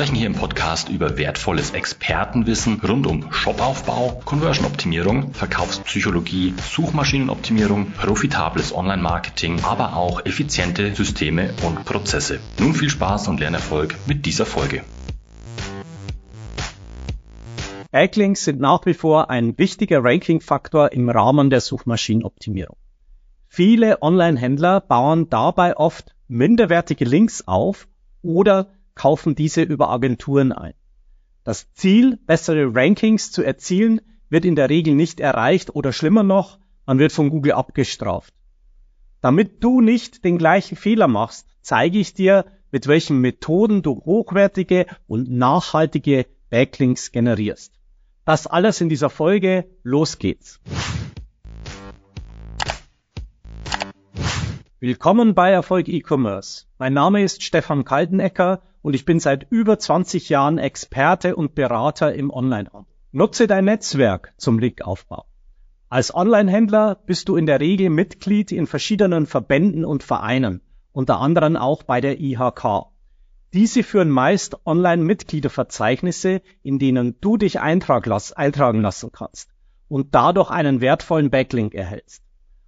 sprechen hier im Podcast über wertvolles Expertenwissen rund um Shopaufbau, Conversion-Optimierung, Verkaufspsychologie, Suchmaschinenoptimierung, profitables Online-Marketing, aber auch effiziente Systeme und Prozesse. Nun viel Spaß und Lernerfolg mit dieser Folge. Backlinks sind nach wie vor ein wichtiger Ranking-Faktor im Rahmen der Suchmaschinenoptimierung. Viele Online-Händler bauen dabei oft minderwertige Links auf oder kaufen diese über Agenturen ein. Das Ziel, bessere Rankings zu erzielen, wird in der Regel nicht erreicht oder schlimmer noch, man wird von Google abgestraft. Damit du nicht den gleichen Fehler machst, zeige ich dir, mit welchen Methoden du hochwertige und nachhaltige Backlinks generierst. Das alles in dieser Folge. Los geht's. Willkommen bei Erfolg E-Commerce. Mein Name ist Stefan Kaltenecker und ich bin seit über 20 Jahren Experte und Berater im Onlinehandel. Nutze dein Netzwerk zum Linkaufbau. Als Onlinehändler bist du in der Regel Mitglied in verschiedenen Verbänden und Vereinen, unter anderem auch bei der IHK. Diese führen meist Online-Mitgliederverzeichnisse, in denen du dich eintragen lassen kannst und dadurch einen wertvollen Backlink erhältst.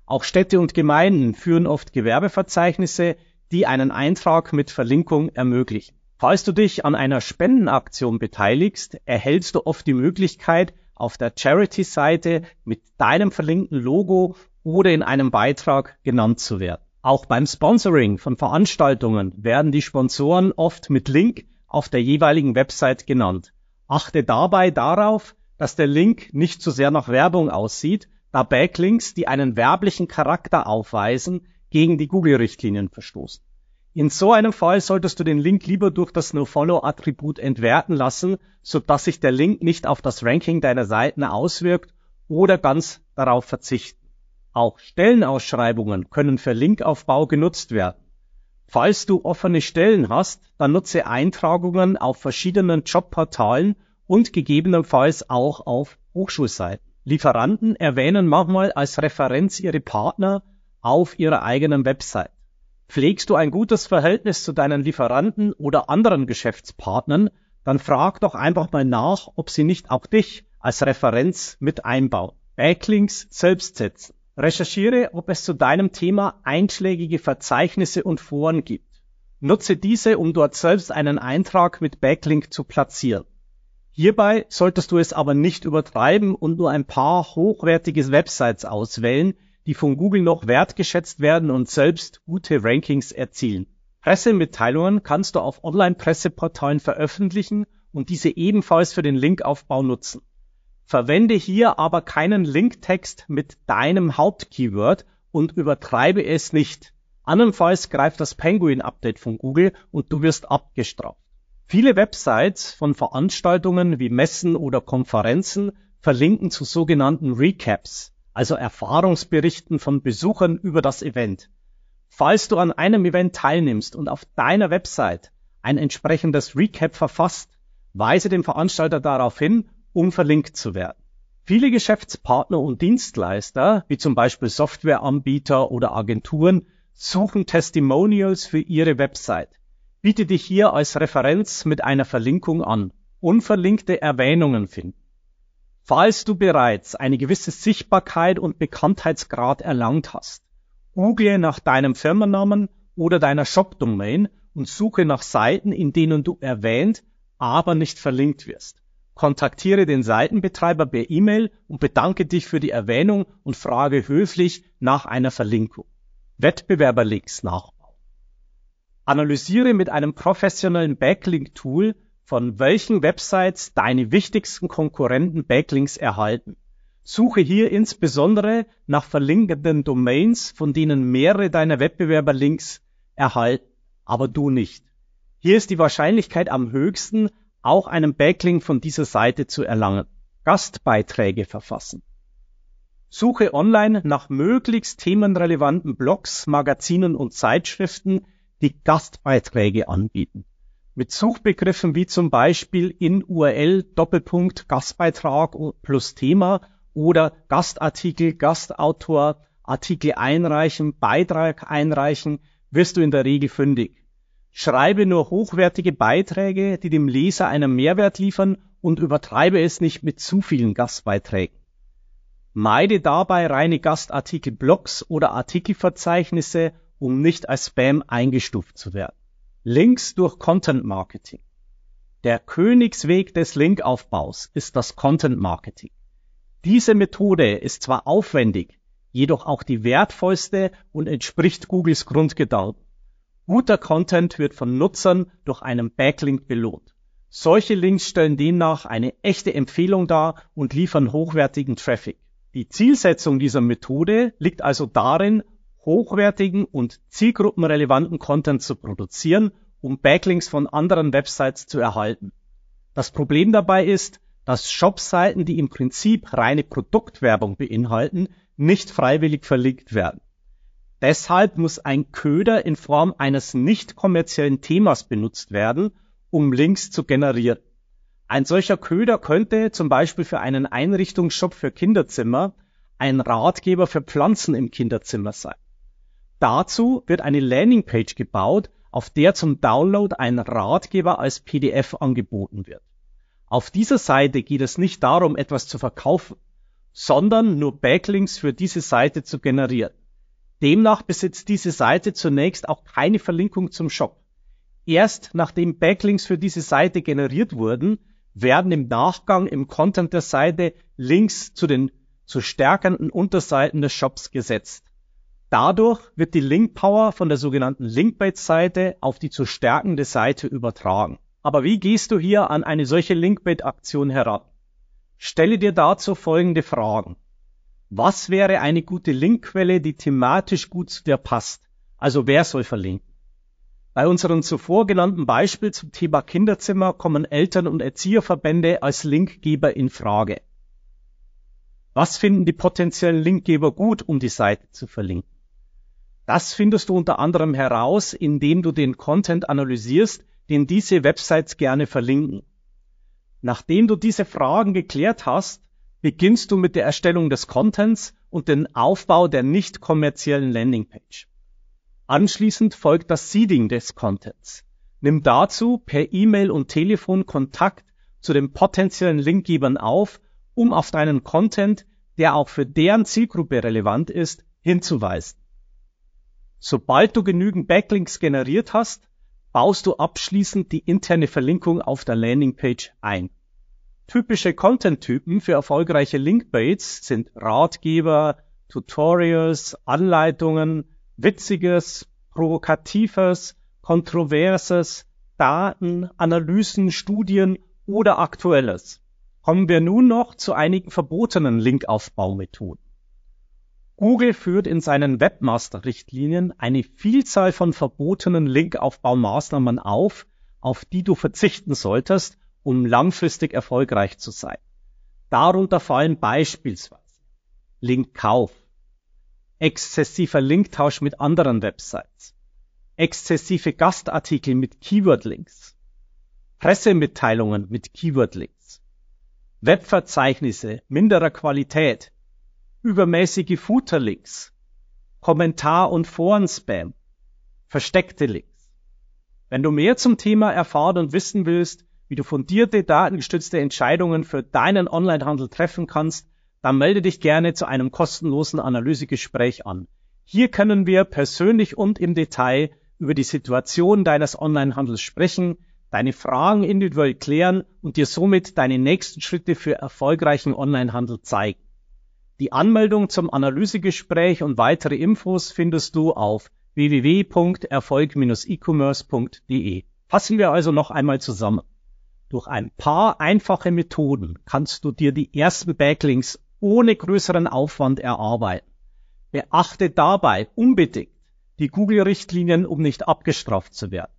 Auch Städte und Gemeinden führen oft Gewerbeverzeichnisse, die einen Eintrag mit Verlinkung ermöglichen. Falls du dich an einer Spendenaktion beteiligst, erhältst du oft die Möglichkeit, auf der Charity-Seite mit deinem verlinkten Logo oder in einem Beitrag genannt zu werden. Auch beim Sponsoring von Veranstaltungen werden die Sponsoren oft mit Link auf der jeweiligen Website genannt. Achte dabei darauf, dass der Link nicht zu sehr nach Werbung aussieht, da Backlinks, die einen werblichen Charakter aufweisen, gegen die Google-Richtlinien verstoßen. In so einem Fall solltest du den Link lieber durch das NoFollow-Attribut entwerten lassen, sodass sich der Link nicht auf das Ranking deiner Seiten auswirkt oder ganz darauf verzichten. Auch Stellenausschreibungen können für Linkaufbau genutzt werden. Falls du offene Stellen hast, dann nutze Eintragungen auf verschiedenen Jobportalen und gegebenenfalls auch auf Hochschulseiten. Lieferanten erwähnen manchmal als Referenz ihre Partner auf ihrer eigenen Website. Pflegst du ein gutes Verhältnis zu deinen Lieferanten oder anderen Geschäftspartnern, dann frag doch einfach mal nach, ob sie nicht auch dich als Referenz mit einbauen. Backlinks selbst setzen. Recherchiere, ob es zu deinem Thema einschlägige Verzeichnisse und Foren gibt. Nutze diese, um dort selbst einen Eintrag mit Backlink zu platzieren. Hierbei solltest du es aber nicht übertreiben und nur ein paar hochwertige Websites auswählen, die von Google noch wertgeschätzt werden und selbst gute Rankings erzielen. Pressemitteilungen kannst du auf Online-Presseportalen veröffentlichen und diese ebenfalls für den Linkaufbau nutzen. Verwende hier aber keinen Linktext mit deinem Hauptkeyword und übertreibe es nicht. Andernfalls greift das Penguin-Update von Google und du wirst abgestraft. Viele Websites von Veranstaltungen wie Messen oder Konferenzen verlinken zu sogenannten Recaps, also Erfahrungsberichten von Besuchern über das Event. Falls du an einem Event teilnimmst und auf deiner Website ein entsprechendes Recap verfasst, weise den Veranstalter darauf hin um verlinkt zu werden. Viele Geschäftspartner und Dienstleister, wie zum Beispiel Softwareanbieter oder Agenturen, suchen Testimonials für ihre Website. Biete dich hier als Referenz mit einer Verlinkung an. Unverlinkte Erwähnungen finden. Falls du bereits eine gewisse Sichtbarkeit und Bekanntheitsgrad erlangt hast, google nach deinem Firmennamen oder deiner Shop-Domain und suche nach Seiten, in denen du erwähnt, aber nicht verlinkt wirst. Kontaktiere den Seitenbetreiber per E-Mail und bedanke dich für die Erwähnung und frage höflich nach einer Verlinkung. Wettbewerberlinks nachbauen. Analysiere mit einem professionellen Backlink-Tool, von welchen Websites deine wichtigsten Konkurrenten Backlinks erhalten. Suche hier insbesondere nach verlinkenden Domains, von denen mehrere deiner Wettbewerber Links erhalten, aber du nicht. Hier ist die Wahrscheinlichkeit am höchsten, auch einen Backlink von dieser Seite zu erlangen. Gastbeiträge verfassen. Suche online nach möglichst themenrelevanten Blogs, Magazinen und Zeitschriften, die Gastbeiträge anbieten. Mit Suchbegriffen wie zum Beispiel in URL Doppelpunkt Gastbeitrag plus Thema oder Gastartikel, Gastautor, Artikel einreichen, Beitrag einreichen, wirst du in der Regel fündig. Schreibe nur hochwertige Beiträge, die dem Leser einen Mehrwert liefern und übertreibe es nicht mit zu vielen Gastbeiträgen. Meide dabei reine Gastartikel Blogs oder Artikelverzeichnisse, um nicht als Spam eingestuft zu werden. Links durch Content Marketing. Der Königsweg des Linkaufbaus ist das Content Marketing. Diese Methode ist zwar aufwendig, jedoch auch die wertvollste und entspricht Googles Grundgedanken. Guter Content wird von Nutzern durch einen Backlink belohnt. Solche Links stellen demnach eine echte Empfehlung dar und liefern hochwertigen Traffic. Die Zielsetzung dieser Methode liegt also darin, hochwertigen und zielgruppenrelevanten Content zu produzieren, um Backlinks von anderen Websites zu erhalten. Das Problem dabei ist, dass Shopseiten, die im Prinzip reine Produktwerbung beinhalten, nicht freiwillig verlinkt werden. Deshalb muss ein Köder in Form eines nicht kommerziellen Themas benutzt werden, um Links zu generieren. Ein solcher Köder könnte zum Beispiel für einen Einrichtungsshop für Kinderzimmer ein Ratgeber für Pflanzen im Kinderzimmer sein. Dazu wird eine Landingpage gebaut, auf der zum Download ein Ratgeber als PDF angeboten wird. Auf dieser Seite geht es nicht darum, etwas zu verkaufen, sondern nur Backlinks für diese Seite zu generieren. Demnach besitzt diese Seite zunächst auch keine Verlinkung zum Shop. Erst nachdem Backlinks für diese Seite generiert wurden, werden im Nachgang im Content der Seite Links zu den zu stärkenden Unterseiten des Shops gesetzt. Dadurch wird die Link Power von der sogenannten Linkbait-Seite auf die zu stärkende Seite übertragen. Aber wie gehst du hier an eine solche Linkbait-Aktion heran? Stelle dir dazu folgende Fragen. Was wäre eine gute Linkquelle, die thematisch gut zu dir passt? Also wer soll verlinken? Bei unserem zuvor genannten Beispiel zum Thema Kinderzimmer kommen Eltern- und Erzieherverbände als Linkgeber in Frage. Was finden die potenziellen Linkgeber gut, um die Seite zu verlinken? Das findest du unter anderem heraus, indem du den Content analysierst, den diese Websites gerne verlinken. Nachdem du diese Fragen geklärt hast, beginnst du mit der Erstellung des Contents und den Aufbau der nicht kommerziellen Landingpage. Anschließend folgt das Seeding des Contents. Nimm dazu per E-Mail und Telefon Kontakt zu den potenziellen Linkgebern auf, um auf deinen Content, der auch für deren Zielgruppe relevant ist, hinzuweisen. Sobald du genügend Backlinks generiert hast, baust du abschließend die interne Verlinkung auf der Landingpage ein. Typische Content-Typen für erfolgreiche Linkbaits sind Ratgeber, Tutorials, Anleitungen, Witziges, Provokatives, Kontroverses, Daten, Analysen, Studien oder Aktuelles. Kommen wir nun noch zu einigen verbotenen Linkaufbaumethoden. Google führt in seinen Webmaster-Richtlinien eine Vielzahl von verbotenen Linkaufbaumaßnahmen auf, auf die du verzichten solltest, um langfristig erfolgreich zu sein. Darunter fallen beispielsweise Linkkauf, exzessiver Linktausch mit anderen Websites, exzessive Gastartikel mit Keyword-Links, Pressemitteilungen mit Keyword-Links, Webverzeichnisse minderer Qualität, übermäßige Footerlinks, Kommentar- und Foren-Spam, versteckte Links. Wenn du mehr zum Thema erfahren und wissen willst, wie du fundierte, datengestützte Entscheidungen für deinen Onlinehandel treffen kannst, dann melde dich gerne zu einem kostenlosen Analysegespräch an. Hier können wir persönlich und im Detail über die Situation deines Onlinehandels sprechen, deine Fragen individuell klären und dir somit deine nächsten Schritte für erfolgreichen Onlinehandel zeigen. Die Anmeldung zum Analysegespräch und weitere Infos findest du auf www.erfolg-e-commerce.de. Fassen wir also noch einmal zusammen. Durch ein paar einfache Methoden kannst du dir die ersten Backlinks ohne größeren Aufwand erarbeiten. Beachte dabei unbedingt die Google-Richtlinien, um nicht abgestraft zu werden.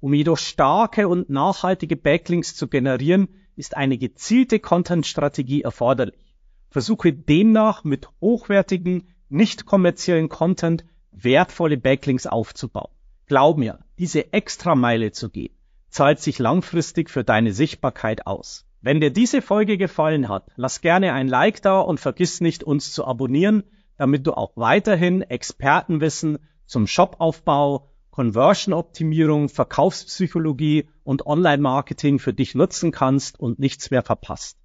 Um jedoch starke und nachhaltige Backlinks zu generieren, ist eine gezielte Content-Strategie erforderlich. Versuche demnach mit hochwertigen, nicht kommerziellen Content wertvolle Backlinks aufzubauen. Glaub mir, diese Extrameile zu gehen, zahlt sich langfristig für deine Sichtbarkeit aus. Wenn dir diese Folge gefallen hat, lass gerne ein Like da und vergiss nicht, uns zu abonnieren, damit du auch weiterhin Expertenwissen zum Shopaufbau, Conversion-Optimierung, Verkaufspsychologie und Online-Marketing für dich nutzen kannst und nichts mehr verpasst.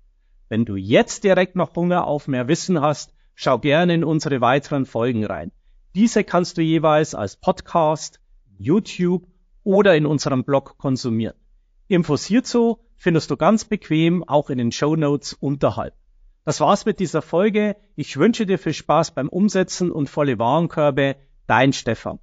Wenn du jetzt direkt noch Hunger auf mehr Wissen hast, schau gerne in unsere weiteren Folgen rein. Diese kannst du jeweils als Podcast, YouTube oder in unserem Blog konsumieren. Infos hierzu findest du ganz bequem auch in den Show Notes unterhalb. Das war's mit dieser Folge. Ich wünsche dir viel Spaß beim Umsetzen und volle Warenkörbe. Dein Stefan.